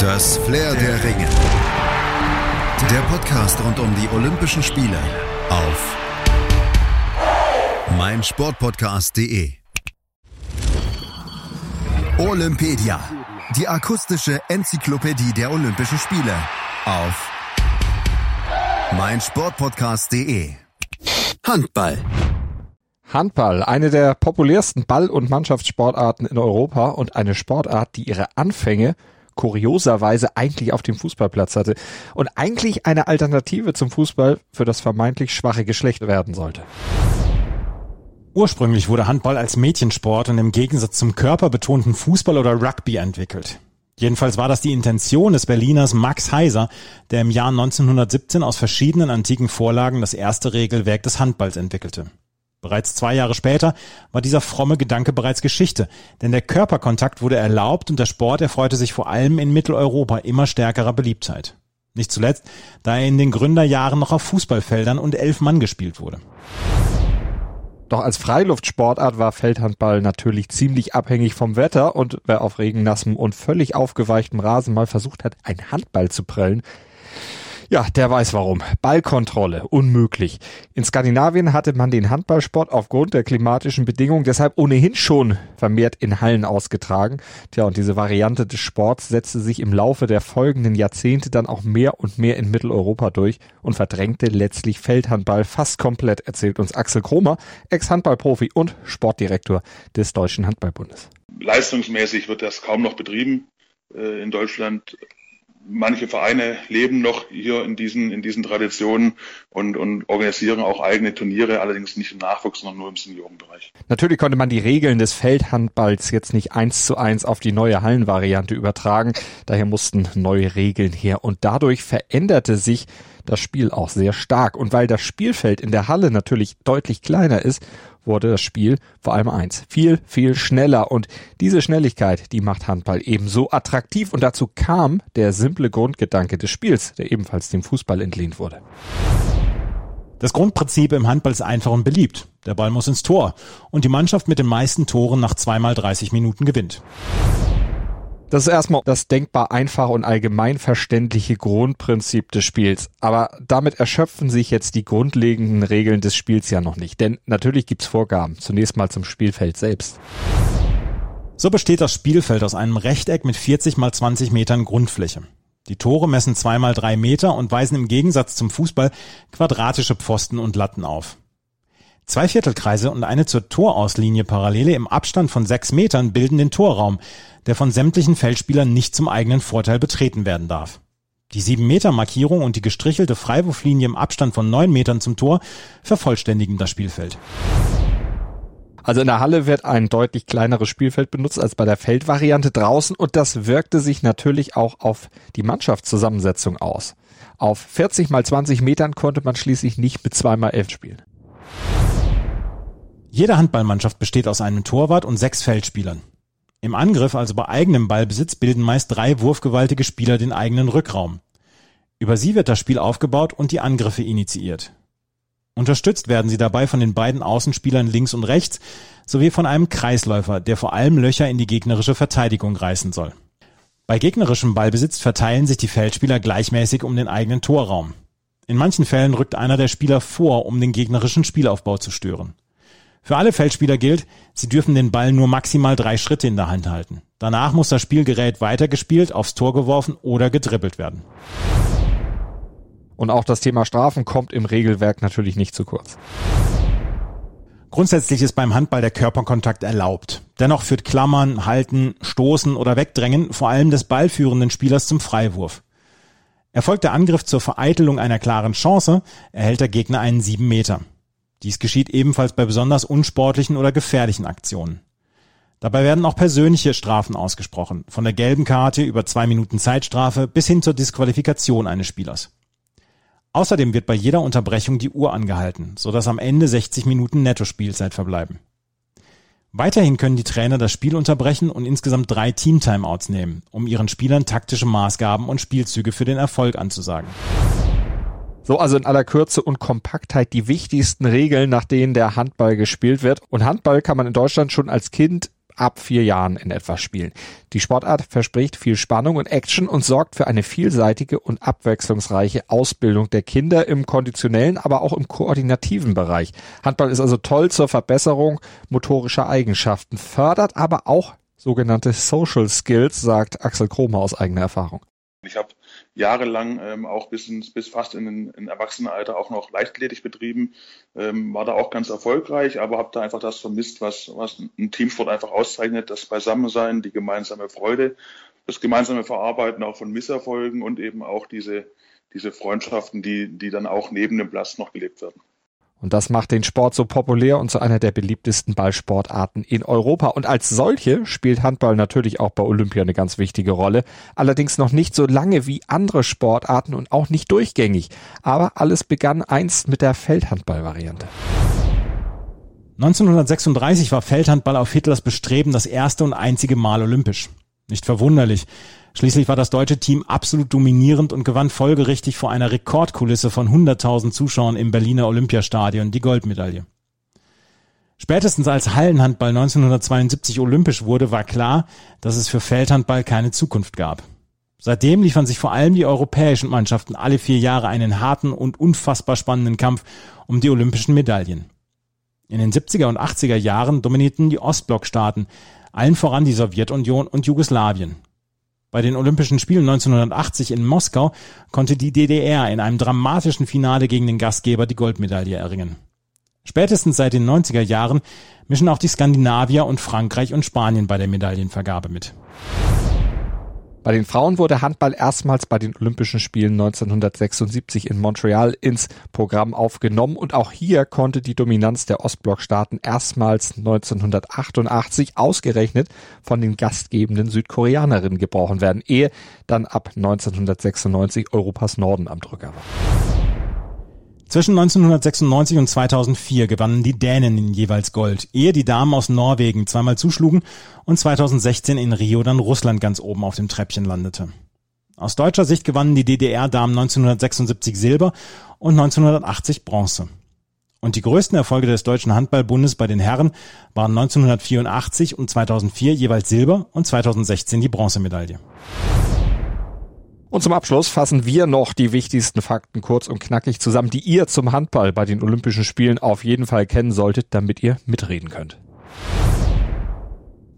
Das Flair der Ringe. Der Podcast rund um die Olympischen Spiele auf meinsportpodcast.de. Olympedia. Die akustische Enzyklopädie der Olympischen Spiele auf meinsportpodcast.de. Handball. Handball, eine der populärsten Ball- und Mannschaftssportarten in Europa und eine Sportart, die ihre Anfänge kurioserweise eigentlich auf dem Fußballplatz hatte und eigentlich eine Alternative zum Fußball für das vermeintlich schwache Geschlecht werden sollte. Ursprünglich wurde Handball als Mädchensport und im Gegensatz zum körperbetonten Fußball oder Rugby entwickelt. Jedenfalls war das die Intention des Berliners Max Heiser, der im Jahr 1917 aus verschiedenen antiken Vorlagen das erste Regelwerk des Handballs entwickelte. Bereits zwei Jahre später war dieser fromme Gedanke bereits Geschichte, denn der Körperkontakt wurde erlaubt und der Sport erfreute sich vor allem in Mitteleuropa immer stärkerer Beliebtheit. Nicht zuletzt, da er in den Gründerjahren noch auf Fußballfeldern und elf Mann gespielt wurde. Doch als Freiluftsportart war Feldhandball natürlich ziemlich abhängig vom Wetter und wer auf regennassem und völlig aufgeweichtem Rasen mal versucht hat, einen Handball zu prellen, ja, der weiß warum. Ballkontrolle, unmöglich. In Skandinavien hatte man den Handballsport aufgrund der klimatischen Bedingungen deshalb ohnehin schon vermehrt in Hallen ausgetragen. Tja, und diese Variante des Sports setzte sich im Laufe der folgenden Jahrzehnte dann auch mehr und mehr in Mitteleuropa durch und verdrängte letztlich Feldhandball fast komplett, erzählt uns Axel Kromer, Ex-Handballprofi und Sportdirektor des Deutschen Handballbundes. Leistungsmäßig wird das kaum noch betrieben äh, in Deutschland manche Vereine leben noch hier in diesen, in diesen Traditionen und, und organisieren auch eigene Turniere, allerdings nicht im Nachwuchs, sondern nur im Seniorenbereich. Natürlich konnte man die Regeln des Feldhandballs jetzt nicht eins zu eins auf die neue Hallenvariante übertragen. Daher mussten neue Regeln her und dadurch veränderte sich das Spiel auch sehr stark. Und weil das Spielfeld in der Halle natürlich deutlich kleiner ist, wurde das Spiel vor allem eins. Viel, viel schneller. Und diese Schnelligkeit, die macht Handball ebenso attraktiv. Und dazu kam der simple Grundgedanke des Spiels, der ebenfalls dem Fußball entlehnt wurde. Das Grundprinzip im Handball ist einfach und beliebt. Der Ball muss ins Tor. Und die Mannschaft mit den meisten Toren nach zweimal 30 Minuten gewinnt. Das ist erstmal das denkbar einfache und allgemein verständliche Grundprinzip des Spiels. Aber damit erschöpfen sich jetzt die grundlegenden Regeln des Spiels ja noch nicht. Denn natürlich gibt's Vorgaben. Zunächst mal zum Spielfeld selbst. So besteht das Spielfeld aus einem Rechteck mit 40 mal 20 Metern Grundfläche. Die Tore messen zwei mal drei Meter und weisen im Gegensatz zum Fußball quadratische Pfosten und Latten auf. Zwei Viertelkreise und eine zur Torauslinie Parallele im Abstand von sechs Metern bilden den Torraum, der von sämtlichen Feldspielern nicht zum eigenen Vorteil betreten werden darf. Die sieben Meter Markierung und die gestrichelte Freiwurflinie im Abstand von neun Metern zum Tor vervollständigen das Spielfeld. Also in der Halle wird ein deutlich kleineres Spielfeld benutzt als bei der Feldvariante draußen und das wirkte sich natürlich auch auf die Mannschaftszusammensetzung aus. Auf 40 mal 20 Metern konnte man schließlich nicht mit 2 mal 11 spielen. Jede Handballmannschaft besteht aus einem Torwart und sechs Feldspielern. Im Angriff, also bei eigenem Ballbesitz, bilden meist drei wurfgewaltige Spieler den eigenen Rückraum. Über sie wird das Spiel aufgebaut und die Angriffe initiiert. Unterstützt werden sie dabei von den beiden Außenspielern links und rechts sowie von einem Kreisläufer, der vor allem Löcher in die gegnerische Verteidigung reißen soll. Bei gegnerischem Ballbesitz verteilen sich die Feldspieler gleichmäßig um den eigenen Torraum. In manchen Fällen rückt einer der Spieler vor, um den gegnerischen Spielaufbau zu stören. Für alle Feldspieler gilt, sie dürfen den Ball nur maximal drei Schritte in der Hand halten. Danach muss das Spielgerät weitergespielt, aufs Tor geworfen oder gedribbelt werden. Und auch das Thema Strafen kommt im Regelwerk natürlich nicht zu kurz. Grundsätzlich ist beim Handball der Körperkontakt erlaubt. Dennoch führt Klammern, Halten, Stoßen oder Wegdrängen vor allem des ballführenden Spielers zum Freiwurf. Erfolgt der Angriff zur Vereitelung einer klaren Chance, erhält der Gegner einen sieben Meter. Dies geschieht ebenfalls bei besonders unsportlichen oder gefährlichen Aktionen. Dabei werden auch persönliche Strafen ausgesprochen, von der gelben Karte über zwei Minuten Zeitstrafe bis hin zur Disqualifikation eines Spielers. Außerdem wird bei jeder Unterbrechung die Uhr angehalten, sodass am Ende 60 Minuten Netto-Spielzeit verbleiben. Weiterhin können die Trainer das Spiel unterbrechen und insgesamt drei Team-Timeouts nehmen, um ihren Spielern taktische Maßgaben und Spielzüge für den Erfolg anzusagen. So also in aller Kürze und Kompaktheit die wichtigsten Regeln, nach denen der Handball gespielt wird. Und Handball kann man in Deutschland schon als Kind ab vier Jahren in etwa spielen. Die Sportart verspricht viel Spannung und Action und sorgt für eine vielseitige und abwechslungsreiche Ausbildung der Kinder im konditionellen, aber auch im koordinativen Bereich. Handball ist also toll zur Verbesserung motorischer Eigenschaften, fördert aber auch sogenannte Social Skills, sagt Axel Kromer aus eigener Erfahrung. Ich habe jahrelang ähm, auch bis, ins, bis fast in, in Erwachsenenalter auch noch Leichtathletik betrieben, ähm, war da auch ganz erfolgreich, aber habe da einfach das vermisst, was, was ein Teamsport einfach auszeichnet, das Beisammensein, die gemeinsame Freude, das gemeinsame Verarbeiten auch von Misserfolgen und eben auch diese, diese Freundschaften, die, die dann auch neben dem Platz noch gelebt werden. Und das macht den Sport so populär und zu einer der beliebtesten Ballsportarten in Europa. Und als solche spielt Handball natürlich auch bei Olympia eine ganz wichtige Rolle. Allerdings noch nicht so lange wie andere Sportarten und auch nicht durchgängig. Aber alles begann einst mit der Feldhandball-Variante. 1936 war Feldhandball auf Hitlers Bestreben das erste und einzige Mal olympisch. Nicht verwunderlich. Schließlich war das deutsche Team absolut dominierend und gewann folgerichtig vor einer Rekordkulisse von 100.000 Zuschauern im Berliner Olympiastadion die Goldmedaille. Spätestens als Hallenhandball 1972 olympisch wurde, war klar, dass es für Feldhandball keine Zukunft gab. Seitdem liefern sich vor allem die europäischen Mannschaften alle vier Jahre einen harten und unfassbar spannenden Kampf um die olympischen Medaillen. In den 70er und 80er Jahren dominierten die Ostblockstaaten, allen voran die Sowjetunion und Jugoslawien. Bei den Olympischen Spielen 1980 in Moskau konnte die DDR in einem dramatischen Finale gegen den Gastgeber die Goldmedaille erringen. Spätestens seit den 90er Jahren mischen auch die Skandinavier und Frankreich und Spanien bei der Medaillenvergabe mit. Bei den Frauen wurde Handball erstmals bei den Olympischen Spielen 1976 in Montreal ins Programm aufgenommen und auch hier konnte die Dominanz der Ostblockstaaten erstmals 1988 ausgerechnet von den gastgebenden Südkoreanerinnen gebrochen werden, ehe dann ab 1996 Europas Norden am Drücker war. Zwischen 1996 und 2004 gewannen die Dänen jeweils Gold, ehe die Damen aus Norwegen zweimal zuschlugen und 2016 in Rio dann Russland ganz oben auf dem Treppchen landete. Aus deutscher Sicht gewannen die DDR-Damen 1976 Silber und 1980 Bronze. Und die größten Erfolge des Deutschen Handballbundes bei den Herren waren 1984 und 2004 jeweils Silber und 2016 die Bronzemedaille. Und zum Abschluss fassen wir noch die wichtigsten Fakten kurz und knackig zusammen, die ihr zum Handball bei den Olympischen Spielen auf jeden Fall kennen solltet, damit ihr mitreden könnt.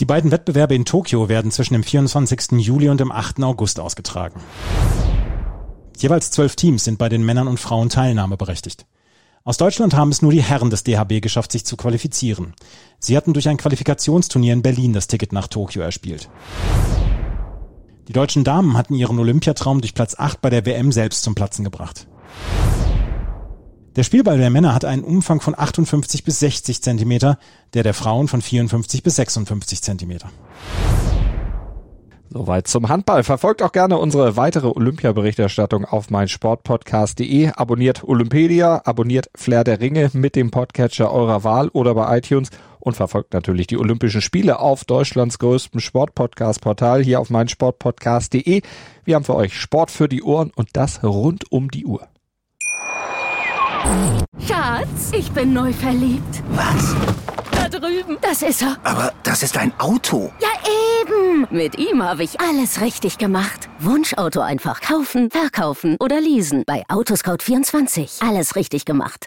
Die beiden Wettbewerbe in Tokio werden zwischen dem 24. Juli und dem 8. August ausgetragen. Jeweils zwölf Teams sind bei den Männern und Frauen teilnahmeberechtigt. Aus Deutschland haben es nur die Herren des DHB geschafft, sich zu qualifizieren. Sie hatten durch ein Qualifikationsturnier in Berlin das Ticket nach Tokio erspielt. Die deutschen Damen hatten ihren Olympiatraum durch Platz 8 bei der WM selbst zum Platzen gebracht. Der Spielball der Männer hat einen Umfang von 58 bis 60 Zentimeter, der der Frauen von 54 bis 56 Zentimeter. Soweit zum Handball. Verfolgt auch gerne unsere weitere Olympia-Berichterstattung auf meinsportpodcast.de. Abonniert Olympedia, abonniert Flair der Ringe mit dem Podcatcher eurer Wahl oder bei iTunes und verfolgt natürlich die Olympischen Spiele auf Deutschlands größtem Sportpodcast-Portal hier auf meinsportpodcast.de. Wir haben für euch Sport für die Ohren und das rund um die Uhr. Schatz, ich bin neu verliebt. Was? Da drüben. Das ist er. Aber das ist ein Auto. Ja, eben. Mit ihm habe ich alles richtig gemacht. Wunschauto einfach kaufen, verkaufen oder leasen. Bei Autoscout24. Alles richtig gemacht.